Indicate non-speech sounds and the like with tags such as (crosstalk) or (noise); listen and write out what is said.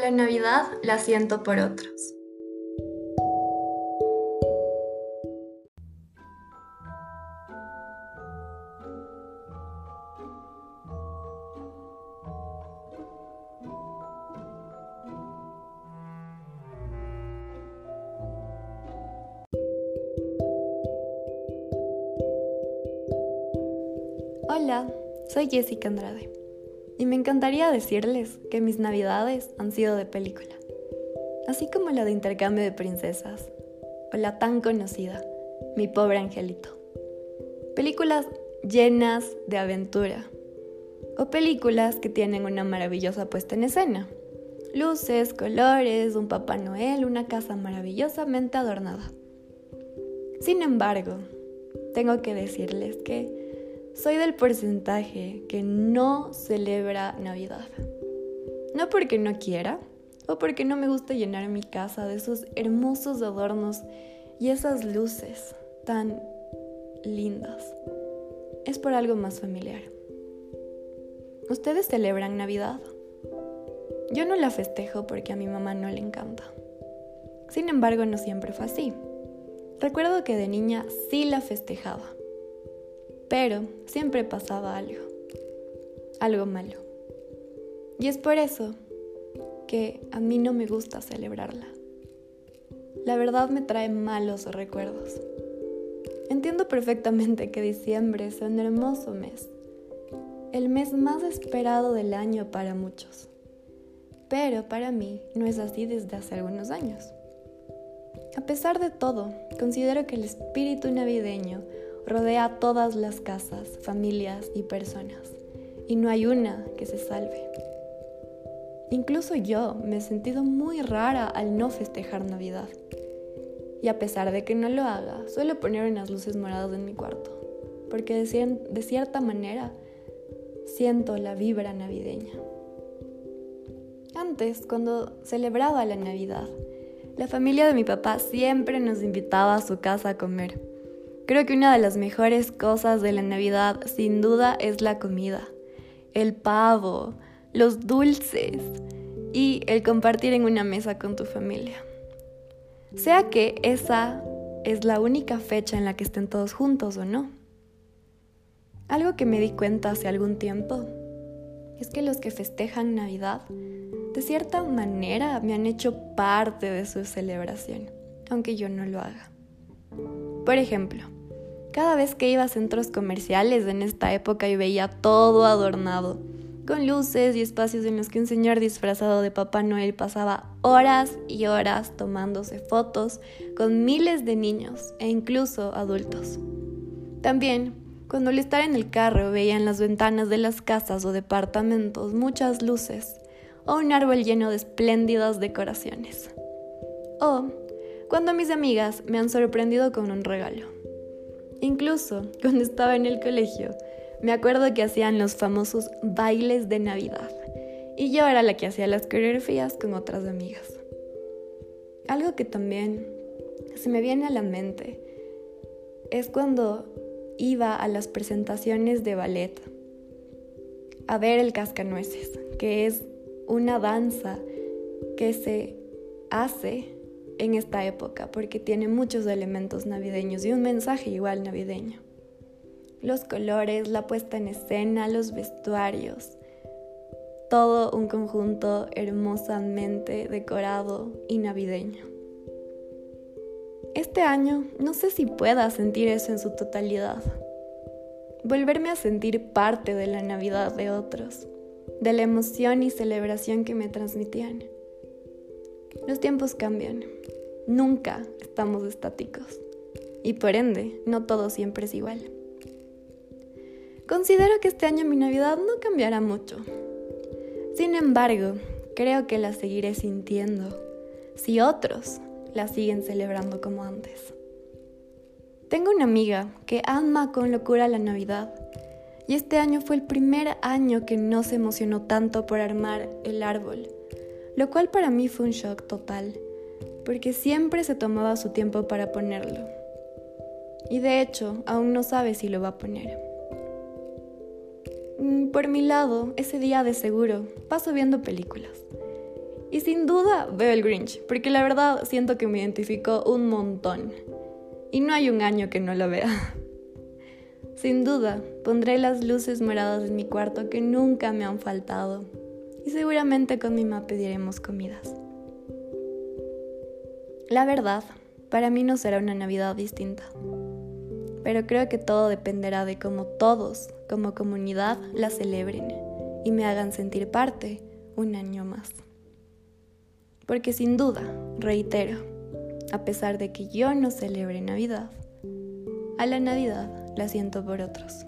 La Navidad la siento por otros. Hola, soy Jessica Andrade y me encantaría decirles que mis navidades han sido de película, así como la de intercambio de princesas o la tan conocida Mi pobre angelito. Películas llenas de aventura o películas que tienen una maravillosa puesta en escena. Luces, colores, un Papá Noel, una casa maravillosamente adornada. Sin embargo, tengo que decirles que soy del porcentaje que no celebra Navidad. No porque no quiera o porque no me gusta llenar mi casa de esos hermosos adornos y esas luces tan lindas. Es por algo más familiar. ¿Ustedes celebran Navidad? Yo no la festejo porque a mi mamá no le encanta. Sin embargo, no siempre fue así. Recuerdo que de niña sí la festejaba pero siempre pasaba algo, algo malo. Y es por eso que a mí no me gusta celebrarla. La verdad me trae malos recuerdos. Entiendo perfectamente que diciembre es un hermoso mes, el mes más esperado del año para muchos. Pero para mí no es así desde hace algunos años. A pesar de todo, considero que el espíritu navideño rodea todas las casas, familias y personas, y no hay una que se salve. Incluso yo me he sentido muy rara al no festejar Navidad. Y a pesar de que no lo haga, suelo poner unas luces moradas en mi cuarto, porque de, de cierta manera siento la vibra navideña. Antes, cuando celebraba la Navidad, la familia de mi papá siempre nos invitaba a su casa a comer. Creo que una de las mejores cosas de la Navidad sin duda es la comida, el pavo, los dulces y el compartir en una mesa con tu familia. Sea que esa es la única fecha en la que estén todos juntos o no. Algo que me di cuenta hace algún tiempo es que los que festejan Navidad de cierta manera me han hecho parte de su celebración, aunque yo no lo haga. Por ejemplo, cada vez que iba a centros comerciales en esta época y veía todo adornado, con luces y espacios en los que un señor disfrazado de Papá Noel pasaba horas y horas tomándose fotos con miles de niños e incluso adultos. También, cuando al estar en el carro veía en las ventanas de las casas o departamentos muchas luces o un árbol lleno de espléndidas decoraciones. O cuando mis amigas me han sorprendido con un regalo. Incluso cuando estaba en el colegio, me acuerdo que hacían los famosos bailes de Navidad y yo era la que hacía las coreografías con otras amigas. Algo que también se me viene a la mente es cuando iba a las presentaciones de ballet a ver el cascanueces, que es una danza que se hace en esta época porque tiene muchos elementos navideños y un mensaje igual navideño. Los colores, la puesta en escena, los vestuarios, todo un conjunto hermosamente decorado y navideño. Este año no sé si pueda sentir eso en su totalidad. Volverme a sentir parte de la Navidad de otros, de la emoción y celebración que me transmitían. Los tiempos cambian. Nunca estamos estáticos. Y por ende, no todo siempre es igual. Considero que este año mi Navidad no cambiará mucho. Sin embargo, creo que la seguiré sintiendo si otros la siguen celebrando como antes. Tengo una amiga que ama con locura la Navidad y este año fue el primer año que no se emocionó tanto por armar el árbol lo cual para mí fue un shock total, porque siempre se tomaba su tiempo para ponerlo. Y de hecho, aún no sabe si lo va a poner. Mm, por mi lado, ese día de seguro paso viendo películas. Y sin duda veo el Grinch, porque la verdad siento que me identifico un montón. Y no hay un año que no lo vea. (laughs) Sin duda, pondré las luces moradas en mi cuarto que nunca me han faltado. Y seguramente con mi mamá pediremos comidas. La verdad, para mí no será una Navidad distinta. Pero creo que todo dependerá de cómo todos, como comunidad, la celebren y me hagan sentir parte un año más. Porque sin duda, reitero, a pesar de que yo no celebre Navidad, a la Navidad la siento por otros.